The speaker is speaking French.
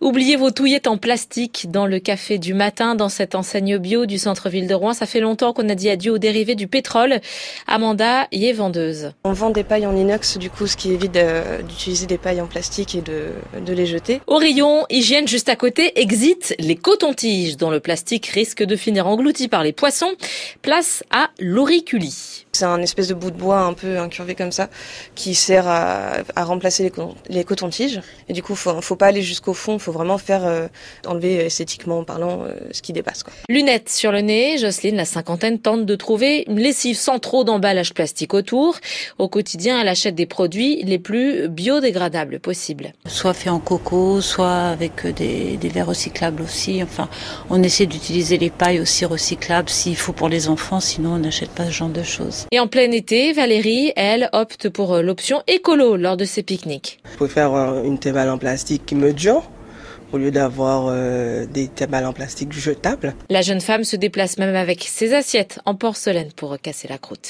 Oubliez vos touillettes en plastique dans le café du matin dans cette enseigne bio du centre-ville de Rouen. Ça fait longtemps qu'on a dit adieu aux dérivés du pétrole. Amanda y est vendeuse. On vend des pailles en inox, du coup, ce qui évite d'utiliser des pailles en plastique et de, de les jeter. Au rayon hygiène juste à côté, exit les cotons-tiges dont le plastique risque de finir englouti par les poissons. Place à l'auriculi. C'est un espèce de bout de bois un peu incurvé comme ça qui sert à, à remplacer les, les cotons-tiges. Et du coup, faut, faut pas aller jusqu'au fond, faut vraiment faire euh, enlever esthétiquement parlant euh, ce qui dépasse. Quoi. Lunettes sur le nez, Jocelyne, la cinquantaine, tente de trouver une lessive sans trop d'emballage plastique autour. Au quotidien, elle achète des produits les plus biodégradables possibles. Soit fait en coco, soit avec des, des verres recyclables aussi. Enfin, on essaie d'utiliser les pailles aussi recyclables s'il faut pour les enfants, sinon on n'achète pas ce genre de choses. Et en plein été, Valérie, elle, opte pour l'option écolo lors de ses pique-niques. Je préfère une table en plastique qui me dure au lieu d'avoir euh, des tables en plastique jetables. La jeune femme se déplace même avec ses assiettes en porcelaine pour casser la croûte.